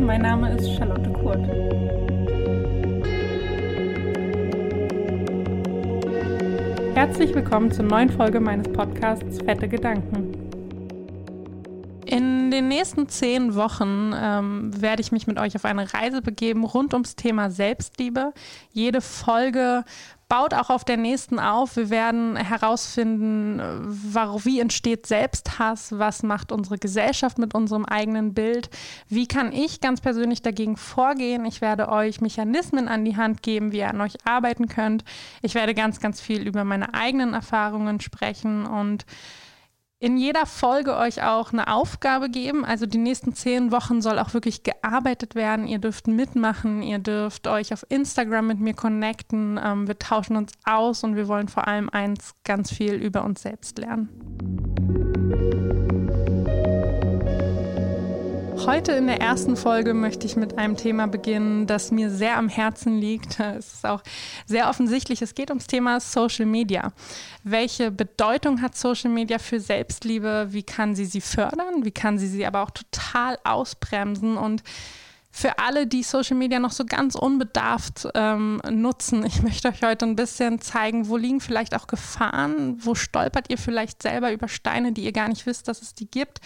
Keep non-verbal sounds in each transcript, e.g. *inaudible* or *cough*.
Mein Name ist Charlotte Kurt. Herzlich willkommen zur neuen Folge meines Podcasts Fette Gedanken. In den nächsten zehn Wochen ähm, werde ich mich mit euch auf eine Reise begeben rund ums Thema Selbstliebe. Jede Folge baut auch auf der nächsten auf. Wir werden herausfinden, wie entsteht Selbsthass, was macht unsere Gesellschaft mit unserem eigenen Bild, wie kann ich ganz persönlich dagegen vorgehen. Ich werde euch Mechanismen an die Hand geben, wie ihr an euch arbeiten könnt. Ich werde ganz, ganz viel über meine eigenen Erfahrungen sprechen und in jeder Folge euch auch eine Aufgabe geben. Also die nächsten zehn Wochen soll auch wirklich gearbeitet werden. Ihr dürft mitmachen, ihr dürft euch auf Instagram mit mir connecten. Ähm, wir tauschen uns aus und wir wollen vor allem eins ganz viel über uns selbst lernen. Heute in der ersten Folge möchte ich mit einem Thema beginnen, das mir sehr am Herzen liegt. *laughs* Es ist auch sehr offensichtlich. Es geht ums Thema Social Media. Welche Bedeutung hat Social Media für Selbstliebe? Wie kann sie sie fördern? Wie kann sie sie aber auch total ausbremsen? Und für alle, die Social Media noch so ganz unbedarft ähm, nutzen, ich *laughs* möchte euch heute ein bisschen zeigen, wo liegen vielleicht auch Gefahren, wo stolpert ihr vielleicht selber über Steine, die ihr gar nicht wisst, dass es die gibt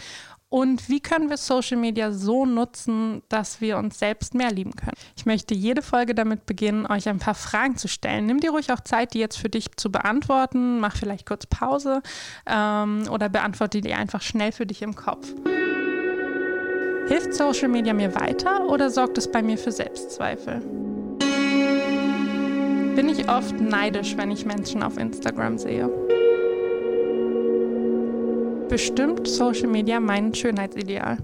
und wie können wir Social Media so nutzen, dass wir uns selbst mehr lieben können? Ich möchte jede Folge damit beginnen, euch ein paar Fragen zu stellen. Nimm dir ruhig auch Zeit, die jetzt für dich zu beantworten. Mach vielleicht kurz Pause ähm, oder beantworte die einfach schnell für dich im Kopf. Hilft Social Media mir weiter oder sorgt es bei mir für Selbstzweifel? Bin ich oft neidisch, wenn ich Menschen auf Instagram sehe? Bestimmt Social Media mein Schönheitsideal?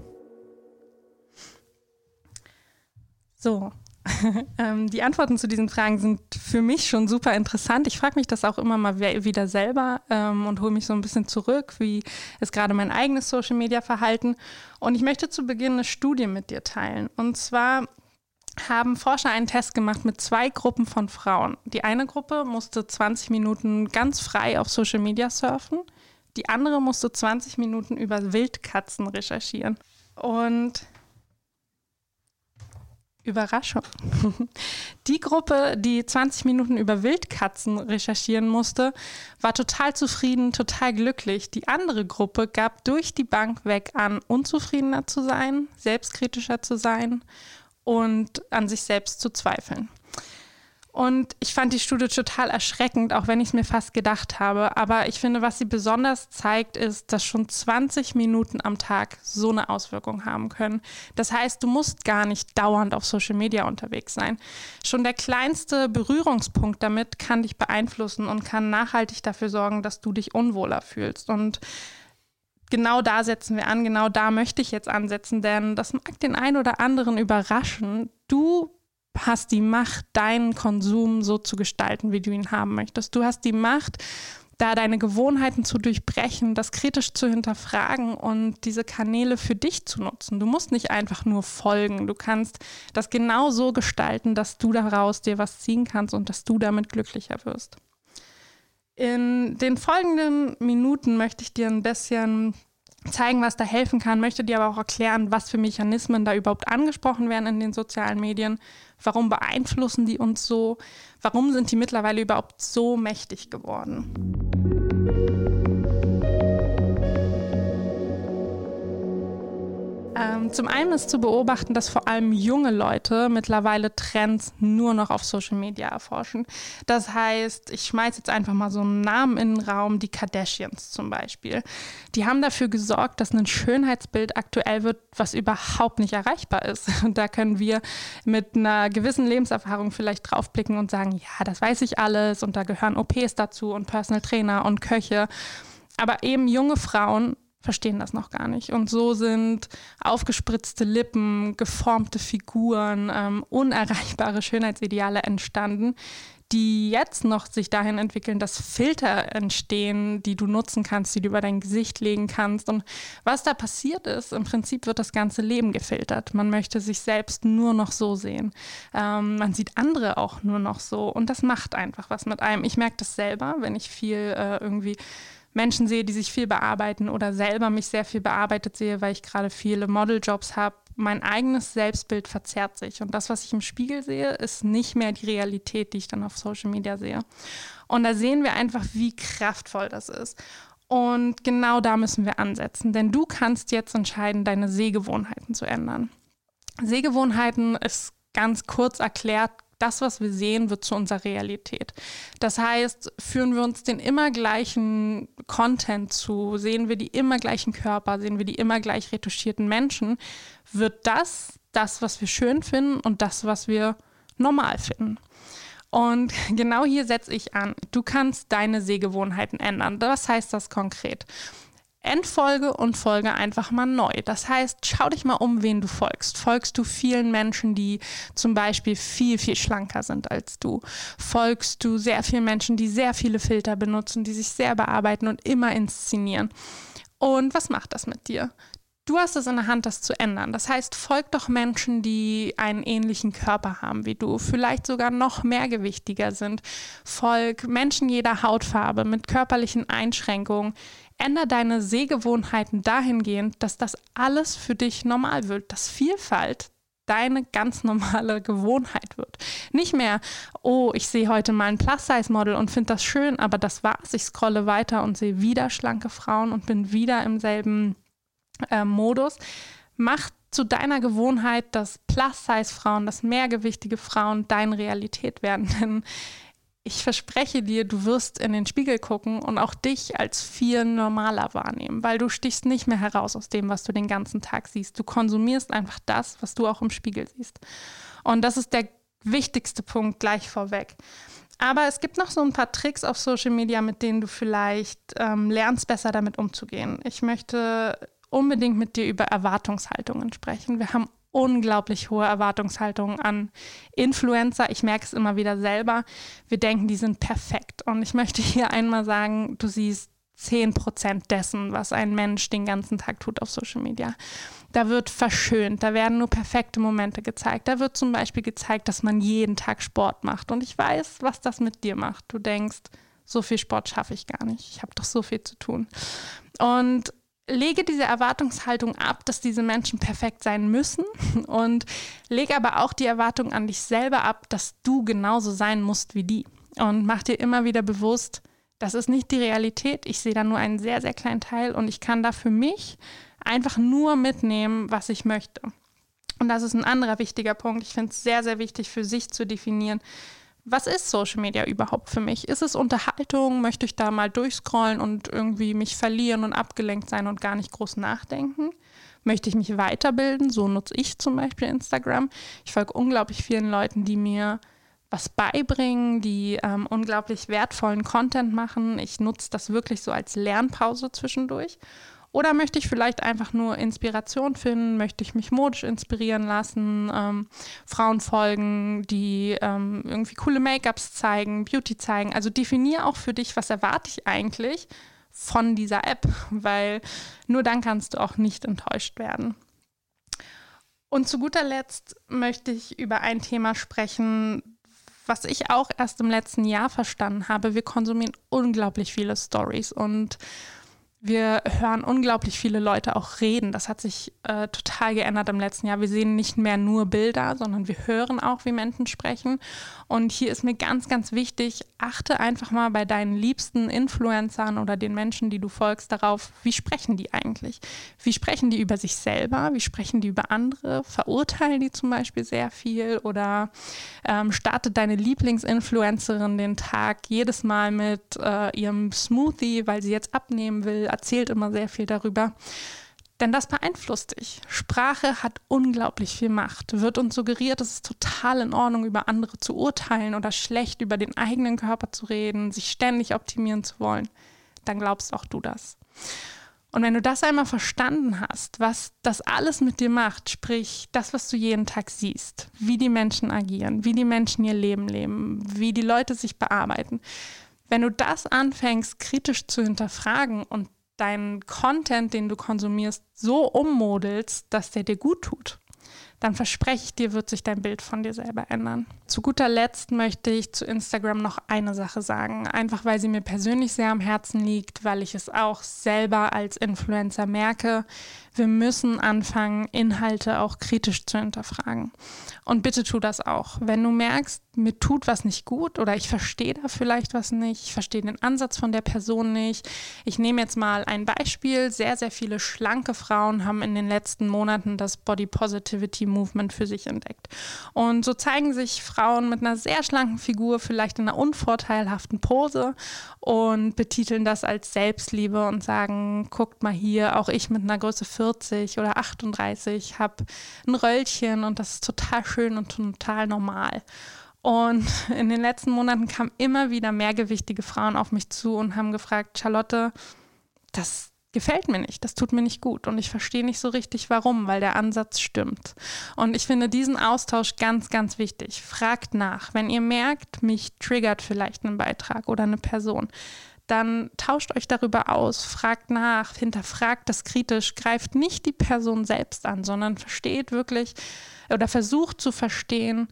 So, *laughs* ähm, die Antworten zu diesen Fragen sind für mich schon super interessant. Ich frage mich das auch immer mal wieder selber ähm, und hole mich so ein bisschen zurück, wie ist gerade mein eigenes Social Media Verhalten. Und ich möchte zu Beginn eine Studie mit dir teilen. Und zwar haben Forscher einen Test gemacht mit zwei Gruppen von Frauen. Die eine Gruppe musste 20 Minuten ganz frei auf Social Media surfen die andere musste 20 Minuten über Wildkatzen recherchieren. Und Überraschung. *laughs* Die Gruppe, die 20 Minuten über Wildkatzen recherchieren musste, war total zufrieden, total glücklich. Die andere Gruppe gab durch die Bank weg an, unzufriedener zu sein, selbstkritischer zu sein und an sich selbst zu zweifeln. Und ich fand die Studie total erschreckend, auch wenn ich es mir fast gedacht habe. Aber ich finde, was sie besonders zeigt, ist, dass schon 20 Minuten am Tag so eine Auswirkung haben können. Das heißt, du musst gar nicht dauernd auf Social Media unterwegs sein. Schon der kleinste Berührungspunkt damit kann dich beeinflussen und kann nachhaltig dafür sorgen, dass du dich unwohler fühlst. Und genau da setzen wir an, genau da möchte ich jetzt ansetzen, denn das mag den einen oder anderen überraschen. Du hast die Macht, deinen Konsum so zu gestalten, wie du ihn haben möchtest. Du hast die Macht, da deine Gewohnheiten zu durchbrechen, das kritisch zu hinterfragen und diese Kanäle für dich zu nutzen. Du musst nicht einfach nur folgen. Du kannst das genau so gestalten, dass du daraus dir was ziehen kannst und dass du damit glücklicher wirst. In den folgenden Minuten möchte ich dir ein bisschen zeigen, was da helfen kann, möchte dir aber auch erklären, was für Mechanismen da überhaupt angesprochen werden in den sozialen Medien, warum beeinflussen die uns so, warum sind die mittlerweile überhaupt so mächtig geworden. Ähm, zum einen ist zu beobachten, dass vor allem junge Leute mittlerweile Trends nur noch auf Social Media erforschen. Das heißt, ich schmeiße jetzt einfach mal so einen Namen in den Raum, die Kardashians zum Beispiel. Die haben dafür gesorgt, dass ein Schönheitsbild aktuell wird, was überhaupt nicht erreichbar ist. *laughs* Und da können wir mit einer gewissen Lebenserfahrung vielleicht draufblicken und sagen, ja, das weiß ich alles und da gehören OPs dazu und Personal Trainer und Köche. Aber eben junge Frauen verstehen das noch gar nicht. Und so sind aufgespritzte Lippen, geformte Figuren, ähm, unerreichbare Schönheitsideale entstanden, die jetzt noch sich dahin entwickeln, dass Filter entstehen, die du nutzen kannst, die du über dein Gesicht legen kannst. Und was da passiert ist, im Prinzip wird das ganze Leben gefiltert. Man möchte sich selbst nur noch so sehen. Ähm, man sieht andere auch nur noch so. Und das macht einfach was mit einem. Ich merke das selber, wenn ich viel äh, irgendwie Menschen sehe, die sich viel bearbeiten oder selber mich sehr viel bearbeitet sehe, weil ich gerade viele Modeljobs habe, mein eigenes Selbstbild verzerrt sich. Und das, was ich im Spiegel sehe, ist nicht mehr die Realität, die ich dann auf Social Media sehe. Und da sehen wir einfach, wie kraftvoll das ist. Und genau da müssen wir ansetzen, denn du kannst jetzt entscheiden, deine Sehgewohnheiten zu ändern. Sehgewohnheiten ist ganz kurz erklärt das, was wir sehen, wird zu unserer Realität. Das heißt, führen wir uns den immer gleichen Content zu, sehen wir die immer gleichen Körper, sehen wir die immer gleich retuschierten Menschen, wird das das, was wir schön finden und das, was wir normal finden. Und *laughs* genau hier setze ich an. Du kannst deine Sehgewohnheiten ändern. Was heißt das konkret? Endfolge und folge einfach mal neu. Das heißt, schau dich mal um, wen du folgst. Folgst du vielen Menschen, die zum Beispiel viel, viel schlanker sind als du? Folgst du sehr vielen Menschen, die sehr viele Filter benutzen, die sich sehr bearbeiten und immer inszenieren? Und was macht das mit dir? Du hast es in der Hand, das zu ändern. Das heißt, folg doch Menschen, die einen ähnlichen Körper haben wie du, vielleicht sogar noch mehrgewichtiger sind. Folg Menschen jeder Hautfarbe mit körperlichen Einschränkungen änder deine Sehgewohnheiten dahingehend, dass das alles für dich normal wird, dass Vielfalt deine ganz normale Gewohnheit wird. Nicht mehr, oh, ich sehe heute mal ein Plus-Size-Model und finde das schön, aber das war's. Ich scrolle weiter und sehe wieder schlanke Frauen und bin wieder im selben äh, Modus. Mach zu deiner Gewohnheit, dass Plus-Size-Frauen, dass mehrgewichtige Frauen deine Realität werden. *laughs* Denn ich verspreche dir, du wirst in den Spiegel gucken und auch dich als viel normaler wahrnehmen, weil du stichst nicht mehr heraus aus dem, was du den ganzen Tag siehst. Du konsumierst einfach das, was du auch im Spiegel siehst. Und das ist der wichtigste Punkt gleich vorweg. Aber es gibt noch so ein paar Tricks auf Social Media, mit denen du vielleicht ähm, lernst, besser damit umzugehen. Ich möchte unbedingt mit dir über Erwartungshaltungen sprechen. Wir haben unglaublich hohe Erwartungshaltung an Influencer. Ich merke es immer wieder selber. Wir denken, die sind perfekt. Und ich möchte hier einmal sagen, du siehst 10 Prozent dessen, was ein Mensch den ganzen Tag tut auf Social Media. Da wird verschönt, da werden nur perfekte Momente gezeigt. Da wird zum Beispiel gezeigt, dass man jeden Tag Sport macht. Und ich weiß, was das mit dir macht. Du denkst, so viel Sport schaffe ich gar nicht. Ich habe doch so viel zu tun. Und lege diese Erwartungshaltung ab, dass diese Menschen perfekt sein müssen *laughs* und lege aber auch die Erwartung an dich selber ab, dass du genauso sein musst wie die. Und mach dir immer wieder bewusst, das ist nicht die Realität. Ich sehe da nur einen sehr, sehr kleinen Teil und ich kann da für mich einfach nur mitnehmen, was ich möchte. Und das ist ein anderer wichtiger Punkt. Ich finde es sehr, sehr wichtig für sich zu definieren, was ist Social Media überhaupt für mich? Ist es Unterhaltung? Möchte ich da mal durchscrollen und irgendwie mich verlieren und abgelenkt sein und gar nicht groß nachdenken? Möchte ich mich weiterbilden? So nutze ich zum Beispiel Instagram. Ich folge unglaublich vielen Leuten, die mir was beibringen, die ähm, unglaublich wertvollen Content machen. Ich nutze das wirklich so als Lernpause zwischendurch. Oder möchte ich vielleicht einfach nur Inspiration finden? Möchte ich mich modisch inspirieren lassen? Ähm, Frauen folgen, die ähm, irgendwie coole Make-ups zeigen, Beauty zeigen. Also definier auch für dich, was erwarte ich eigentlich von dieser App, weil nur dann kannst du auch nicht enttäuscht werden. Und zu guter Letzt möchte ich über ein Thema sprechen, was ich auch erst im letzten Jahr verstanden habe. Wir konsumieren unglaublich viele Stories und wir hören unglaublich viele Leute auch reden. Das hat sich äh, total geändert im letzten Jahr. Wir sehen nicht mehr nur Bilder, sondern wir hören auch, wie Menschen sprechen. Und hier ist mir ganz, ganz wichtig, achte einfach mal bei deinen liebsten Influencern oder den Menschen, die du folgst, darauf, wie sprechen die eigentlich? Wie sprechen die über sich selber? Wie sprechen die über andere? Verurteilen die zum Beispiel sehr viel? Oder ähm, startet deine Lieblingsinfluencerin den Tag jedes Mal mit äh, ihrem Smoothie, weil sie jetzt abnehmen will? Erzählt immer sehr viel darüber. Denn das beeinflusst dich. Sprache hat unglaublich viel Macht. Wird uns suggeriert, es ist total in Ordnung, über andere zu urteilen oder schlecht über den eigenen Körper zu reden, sich ständig optimieren zu wollen, dann glaubst auch du das. Und wenn du das einmal verstanden hast, was das alles mit dir macht, sprich das, was du jeden Tag siehst, wie die Menschen agieren, wie die Menschen ihr Leben leben, wie die Leute sich bearbeiten, wenn du das anfängst kritisch zu hinterfragen und deinen Content, den du konsumierst, so ummodelst, dass der dir gut tut, dann verspreche ich dir, wird sich dein Bild von dir selber ändern. Zu guter Letzt möchte ich zu Instagram noch eine Sache sagen, einfach weil sie mir persönlich sehr am Herzen liegt, weil ich es auch selber als Influencer merke. Wir müssen anfangen, Inhalte auch kritisch zu hinterfragen. Und bitte tu das auch. Wenn du merkst, mir tut was nicht gut oder ich verstehe da vielleicht was nicht, ich verstehe den Ansatz von der Person nicht. Ich nehme jetzt mal ein Beispiel. Sehr, sehr viele schlanke Frauen haben in den letzten Monaten das Body Positivity Movement für sich entdeckt. Und so zeigen sich Frauen mit einer sehr schlanken Figur, vielleicht in einer unvorteilhaften Pose und betiteln das als Selbstliebe und sagen, guckt mal hier, auch ich mit einer Größe 40 oder 38 habe ein Röllchen und das ist total schön und total normal. Und *laughs* in den letzten Monaten kamen immer wieder mehrgewichtige Frauen auf mich zu und haben gefragt, Charlotte, das gefällt mir nicht, das tut mir nicht gut und ich verstehe nicht so richtig warum, weil der Ansatz stimmt. Und ich finde diesen Austausch ganz, ganz wichtig. Fragt nach, wenn ihr merkt, mich triggert vielleicht ein Beitrag oder eine Person, dann tauscht euch darüber aus, fragt nach, hinterfragt das kritisch, greift nicht die Person selbst an, sondern versteht wirklich oder versucht zu verstehen,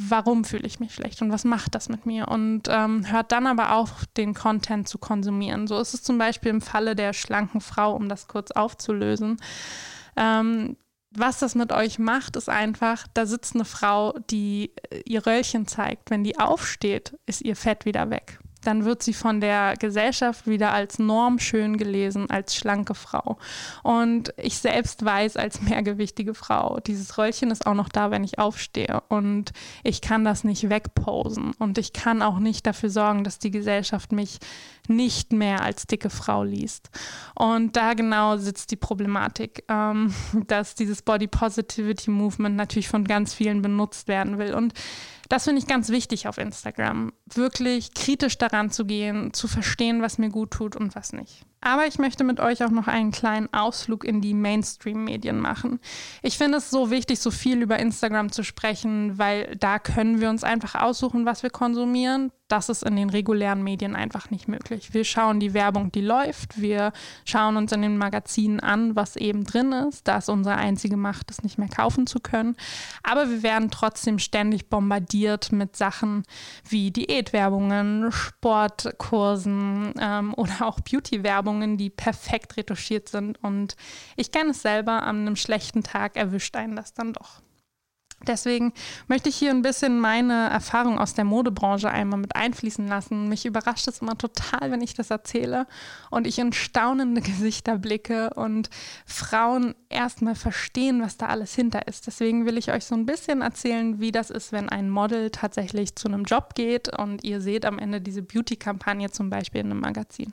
warum fühle ich mich schlecht und was macht das mit mir und ähm, hört dann aber auf, den Content zu konsumieren. So ist es zum Beispiel im Falle der schlanken Frau, um das kurz aufzulösen. Ähm, was das mit euch macht, ist einfach, da sitzt eine Frau, die äh, ihr Röllchen zeigt. Wenn die aufsteht, ist ihr Fett wieder weg dann wird sie von der Gesellschaft wieder als normschön gelesen, als schlanke Frau. Und ich selbst weiß als mehrgewichtige Frau, dieses Röllchen ist auch noch da, wenn ich aufstehe. Und ich kann das nicht wegposen. Und ich kann auch nicht dafür sorgen, dass die Gesellschaft mich nicht mehr als dicke Frau liest. Und da genau sitzt die Problematik, ähm, *laughs* dass dieses Body Positivity Movement natürlich von ganz vielen benutzt werden will. Und das finde ich ganz wichtig auf Instagram. Wirklich kritisch daran zu gehen, zu verstehen, was mir gut tut und was nicht. Aber ich möchte mit euch auch noch einen kleinen Ausflug in die Mainstream-Medien machen. Ich finde es so wichtig, so viel über Instagram zu sprechen, weil da können wir uns einfach aussuchen, was wir konsumieren. Das ist in den regulären Medien einfach nicht möglich. Wir schauen die Werbung, die läuft. Wir schauen uns in den Magazinen an, was eben drin ist. Da ist unsere einzige Macht, es nicht mehr kaufen zu können. Aber wir werden trotzdem ständig bombardiert mit Sachen wie Diätwerbungen, Sportkursen ähm, oder auch Beauty-Werbung Werbungen, die perfekt retuschiert sind. Und ich kenne es selber, an einem schlechten Tag erwischt einen das dann doch. Deswegen möchte ich hier ein bisschen meine Erfahrung aus der Modebranche einmal mit einfließen lassen. Mich überrascht es immer total, wenn ich das erzähle und ich in staunende *laughs* Gesichter blicke und Frauen erstmal verstehen, was da alles hinter ist. Deswegen will ich euch so ein bisschen erzählen, wie das ist, wenn ein Model tatsächlich zu einem Job geht und ihr seht am Ende diese Beauty-Kampagne zum Beispiel in einem Magazin.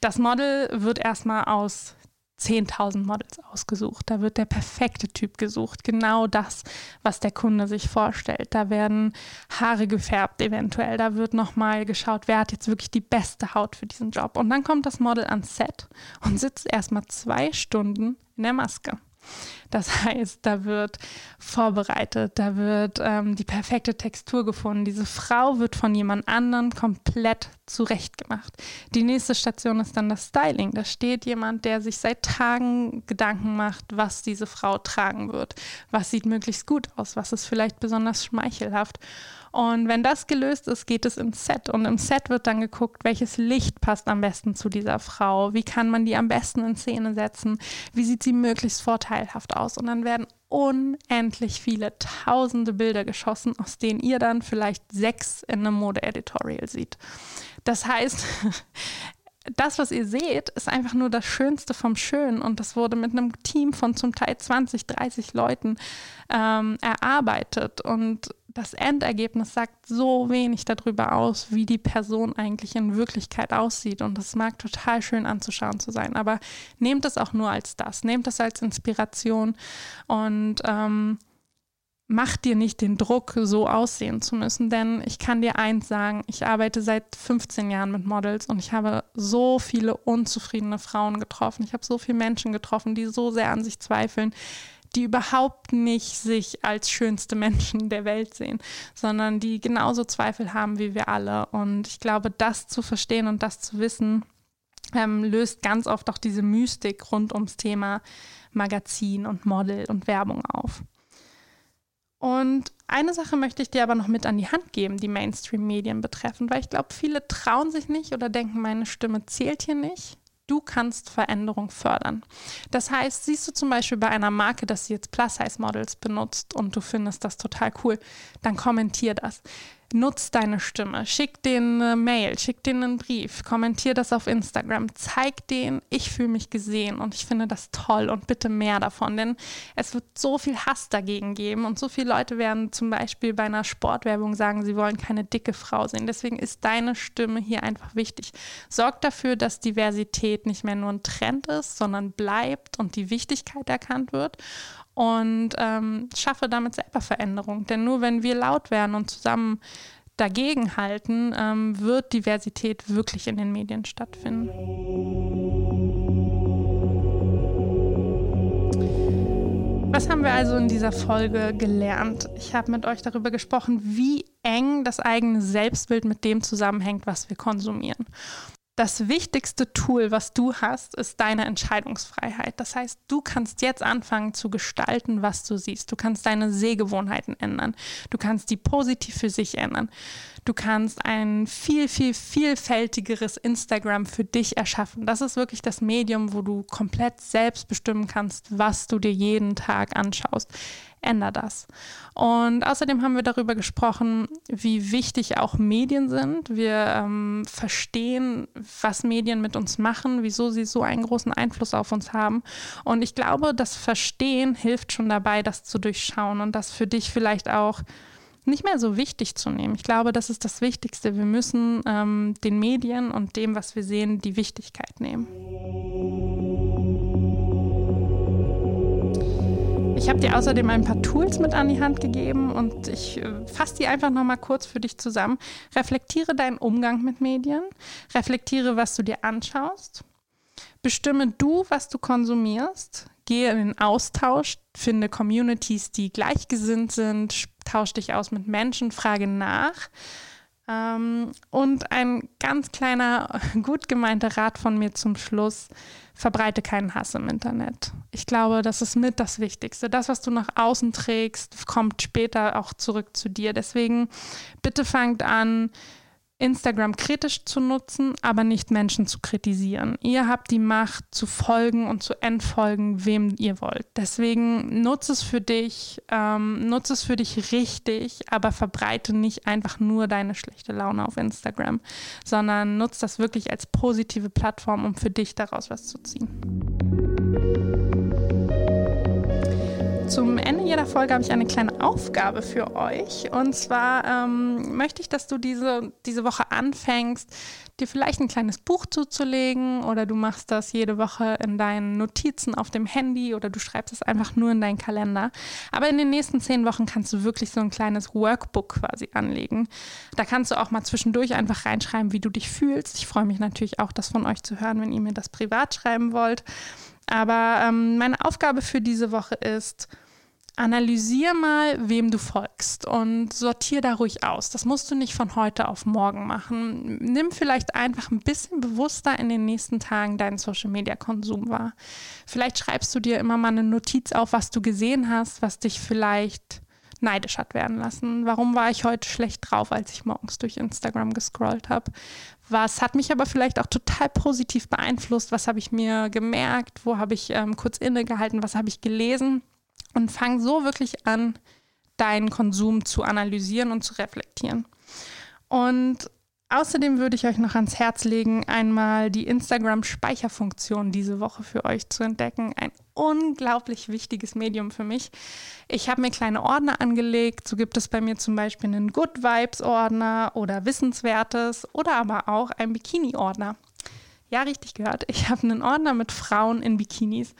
Das Model wird erstmal aus 10.000 Models ausgesucht. Da wird der perfekte Typ gesucht. Genau das, was der Kunde sich vorstellt. Da werden Haare gefärbt eventuell. Da wird nochmal geschaut, wer hat jetzt wirklich die beste Haut für diesen Job. Und dann kommt das Model ans Set und sitzt erstmal zwei Stunden in der Maske. Das *laughs* heißt, da wird vorbereitet, da wird ähm, die perfekte Textur gefunden. Diese Frau wird von jemand anderem komplett zurechtgemacht. Die nächste Station ist dann das Styling. Da steht jemand, der sich seit Tagen Gedanken macht, was diese Frau tragen wird. Was sieht möglichst gut aus? Was ist vielleicht besonders schmeichelhaft? Und wenn das gelöst ist, geht es ins Set. Und im Set wird dann geguckt, welches Licht passt am besten zu dieser Frau. Wie kann man die am besten in Szene setzen? Wie sieht sie möglichst vorteilhaft aus? Und dann werden unendlich viele tausende Bilder geschossen, aus denen ihr dann vielleicht sechs in einem Mode-Editorial seht. Das heißt, *laughs* das, was ihr seht, ist einfach nur das Schönste vom Schönen und das wurde mit einem Team von zum Teil 20, 30 Leuten ähm, erarbeitet und das Endergebnis sagt so wenig darüber aus, wie die Person eigentlich in Wirklichkeit aussieht. Und das mag total schön anzuschauen zu sein. Aber nehmt es auch nur als das. Nehmt es als Inspiration und ähm, macht dir nicht den Druck, so aussehen zu müssen. Denn ich kann dir eins sagen, ich arbeite seit 15 Jahren mit Models und ich habe so viele unzufriedene Frauen getroffen. Ich habe so viele Menschen getroffen, die so sehr an sich zweifeln die überhaupt nicht sich als schönste Menschen der Welt sehen, sondern die genauso Zweifel haben wie wir alle. Und ich glaube, das zu verstehen und das zu wissen, ähm, löst ganz oft auch diese Mystik rund ums Thema Magazin und Model und Werbung auf. Und eine Sache möchte ich dir aber noch mit an die Hand geben, die Mainstream-Medien betreffend, weil ich glaube, viele trauen sich nicht oder denken, meine Stimme zählt hier nicht. Du kannst Veränderung fördern. Das heißt, siehst du zum Beispiel bei einer Marke, dass sie jetzt Plus-Size-Models benutzt und du findest das total cool, dann kommentier das nutz deine Stimme, schick denen eine Mail, schick denen einen Brief, kommentier das auf Instagram, zeig denen, ich fühle mich gesehen und ich finde das toll und bitte mehr davon, denn es wird so viel Hass dagegen geben und so viele Leute werden zum Beispiel bei einer Sportwerbung sagen, sie wollen keine dicke Frau sehen. Deswegen ist deine Stimme hier einfach wichtig. Sorg dafür, dass Diversität nicht mehr nur ein Trend ist, sondern bleibt und die Wichtigkeit erkannt wird und ähm, schaffe damit selber Veränderung. Denn nur wenn wir laut werden und zusammen dagegenhalten, ähm, wird Diversität wirklich in den Medien stattfinden. Was haben wir also in dieser Folge gelernt? Ich habe mit euch darüber gesprochen, wie eng das eigene Selbstbild mit dem zusammenhängt, was wir konsumieren das wichtigste Tool, was du hast, ist deine Entscheidungsfreiheit. Das heißt, du kannst jetzt anfangen zu gestalten, was du siehst. Du kannst deine Sehgewohnheiten ändern. Du kannst die positiv für sich ändern. Du kannst ein viel, viel, vielfältigeres Instagram für dich erschaffen. Das ist wirklich das Medium, wo du komplett selbst bestimmen kannst, was du dir jeden Tag anschaust änder das. Und außerdem haben wir darüber gesprochen, wie wichtig auch Medien sind. Wir ähm, verstehen, was Medien mit uns machen, wieso sie so einen großen Einfluss auf uns haben. Und ich glaube, das Verstehen hilft schon dabei, das zu durchschauen und das für dich vielleicht auch nicht mehr so wichtig zu nehmen. Ich glaube, das ist das Wichtigste. Wir müssen ähm, den Medien und dem, was wir sehen, die Wichtigkeit nehmen. Ich habe dir außerdem ein paar Tools mit an die Hand gegeben und ich äh, fasse die einfach nochmal kurz für dich zusammen. Reflektiere deinen Umgang mit Medien, reflektiere, was du dir anschaust, bestimme du, was du konsumierst, gehe in den Austausch, finde Communities, die gleichgesinnt sind, tausch dich aus mit Menschen, frage nach. Ähm, und ein ganz kleiner, *laughs* gut gemeinter Rat von mir zum Schluss verbreite keinen Hass im Internet. Ich glaube, das ist mit das Wichtigste. Das, was du nach außen trägst, kommt später auch zurück zu dir. Deswegen bitte fangt an, Instagram kritisch zu nutzen, aber nicht Menschen zu kritisieren. Ihr habt die Macht zu folgen und zu entfolgen, wem ihr wollt. Deswegen nutze es für dich, ähm, nutze es für dich richtig, aber verbreite nicht einfach nur deine schlechte Laune auf Instagram, sondern nutze das wirklich als positive Plattform, um für dich daraus was zu ziehen. Zum Ende jeder Folge habe ich eine kleine Aufgabe für euch. Und zwar ähm, möchte ich, dass du diese, diese Woche anfängst, dir vielleicht ein kleines Buch zuzulegen oder du machst das jede Woche in deinen Notizen auf dem Handy oder du schreibst es einfach nur in deinen Kalender. Aber in den nächsten zehn Wochen kannst du wirklich so ein kleines Workbook quasi anlegen. Da kannst du auch mal zwischendurch einfach reinschreiben, wie du dich fühlst. Ich freue mich natürlich auch, das von euch zu hören, wenn ihr mir das privat schreiben wollt. Aber ähm, meine Aufgabe für diese Woche ist, analysier mal, wem du folgst und sortier da ruhig aus. Das musst du nicht von heute auf morgen machen. Nimm vielleicht einfach ein bisschen bewusster in den nächsten Tagen deinen Social-Media-Konsum wahr. Vielleicht schreibst du dir immer mal eine Notiz auf, was du gesehen hast, was dich vielleicht neidisch hat werden lassen. Warum war ich heute schlecht drauf, als ich morgens durch Instagram gescrollt habe? Was hat mich aber vielleicht auch total positiv beeinflusst? Was habe ich mir gemerkt? Wo habe ich ähm, kurz innegehalten? Was habe ich gelesen? Und fang so wirklich an, deinen Konsum zu analysieren und zu reflektieren. Und außerdem würde ich euch noch ans Herz legen, einmal die Instagram-Speicherfunktion diese Woche für euch zu entdecken. Ein unglaublich wichtiges Medium für mich. Ich habe mir kleine Ordner angelegt. So gibt es bei mir zum Beispiel einen Good Vibes-Ordner oder Wissenswertes oder aber auch einen Bikini-Ordner. Ja, richtig gehört. Ich habe einen Ordner mit Frauen in Bikinis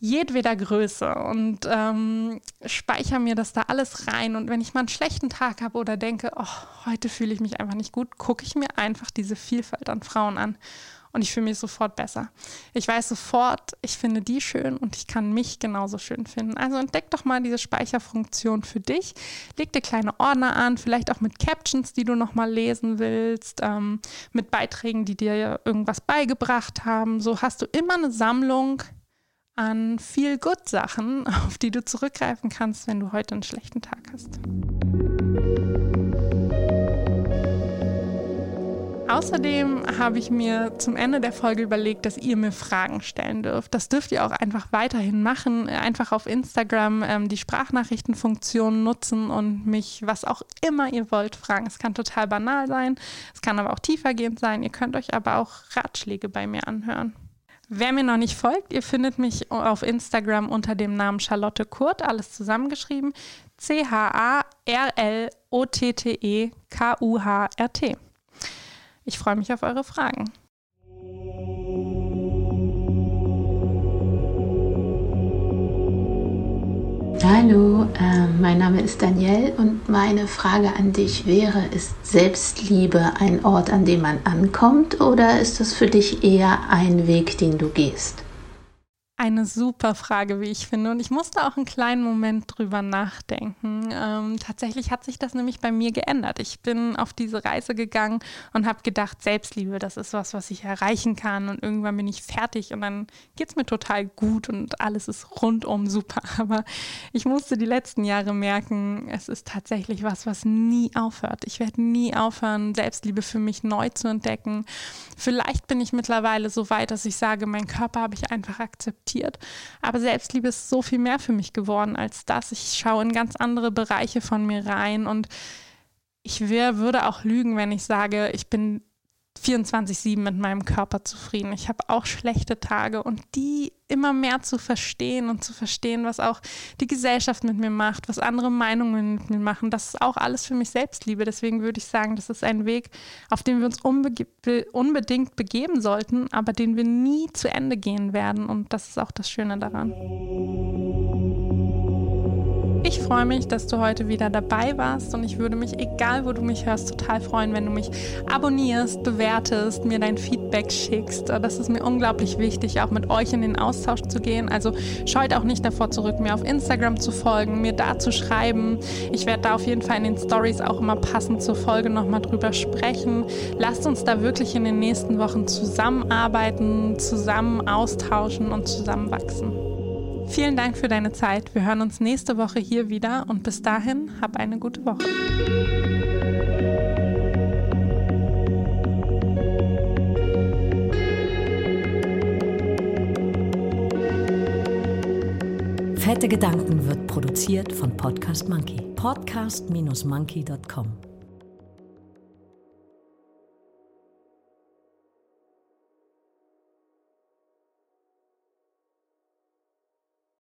jedweder Größe und ähm, speichere mir das da alles rein. Und wenn ich mal einen schlechten Tag habe oder denke, oh, heute fühle ich mich einfach nicht gut, gucke ich mir einfach diese Vielfalt an Frauen an und ich fühle mich sofort besser. Ich weiß sofort, ich finde die schön und ich kann mich genauso schön finden. Also entdeck doch mal diese Speicherfunktion für dich. Leg dir kleine Ordner an, vielleicht auch mit Captions, die du nochmal lesen willst, ähm, mit Beiträgen, die dir irgendwas beigebracht haben. So hast du immer eine Sammlung an viel Good Sachen, *laughs* auf die du zurückgreifen kannst, wenn du heute einen schlechten Tag hast. Außerdem habe ich mir zum Ende der Folge überlegt, dass ihr mir Fragen stellen dürft. Das dürft ihr auch einfach weiterhin machen. Einfach auf Instagram ähm, die Sprachnachrichtenfunktion nutzen und mich, was auch immer ihr wollt, fragen. Es kann total banal sein, es kann aber auch tiefergehend sein. Ihr könnt euch aber auch Ratschläge bei mir anhören. Wer mir noch nicht folgt, ihr findet mich auf Instagram unter dem Namen Charlotte Kurt, alles zusammengeschrieben. C-H-A-R-L-O-T-T-E-K-U-H-R-T. Ich freue mich auf eure Fragen. Hallo, äh, mein Name ist Danielle und meine Frage an dich wäre, ist Selbstliebe ein Ort, an dem man ankommt oder ist das für dich eher ein Weg, den du gehst? Eine super Frage, wie ich finde. Und ich musste auch einen kleinen Moment drüber nachdenken. Ähm, tatsächlich hat sich das nämlich bei mir geändert. Ich bin auf diese Reise gegangen und habe gedacht, Selbstliebe, das ist was, was ich erreichen kann. Und irgendwann bin ich fertig und dann geht es mir total gut und alles ist rundum super. *laughs* Aber ich musste die letzten Jahre merken, es ist tatsächlich was, was nie aufhört. Ich werde nie aufhören, Selbstliebe für mich neu zu entdecken. Vielleicht bin ich mittlerweile so weit, dass ich sage, mein Körper habe ich einfach akzeptiert akzeptiert. Aber Selbstliebe ist so viel mehr für mich geworden als das. Ich schaue in ganz andere Bereiche von mir rein und ich wär, würde auch lügen, wenn ich sage, ich bin 24-7 mit meinem Körper zufrieden. Ich habe auch schlechte Tage und die immer mehr zu verstehen und zu verstehen, was auch die Gesellschaft mit mir macht, was andere Meinungen mit mir machen, das ist auch alles für mich Selbstliebe. Deswegen würde ich sagen, das ist ein Weg, auf den wir uns unbedingt begeben sollten, aber den wir nie zu Ende gehen werden. Und das ist auch das Schöne daran. Ich freue mich, dass du heute wieder dabei warst und ich würde mich, egal wo du mich hörst, total freuen, wenn du mich abonnierst, bewertest, mir dein Feedback schickst. Das ist mir unglaublich wichtig, auch mit euch in den Austausch zu gehen. Also scheut auch nicht davor zurück, mir auf Instagram zu folgen, mir da zu schreiben. Ich werde da auf jeden Fall in den Stories auch immer passend zur Folge nochmal drüber sprechen. Lasst uns da wirklich in den nächsten Wochen zusammenarbeiten, zusammen austauschen und zusammen wachsen. Vielen Dank für deine Zeit. Wir hören uns nächste Woche hier wieder und bis dahin hab eine gute Woche. Fette Gedanken wird produziert von Podcast Monkey. Podcast-monkey.com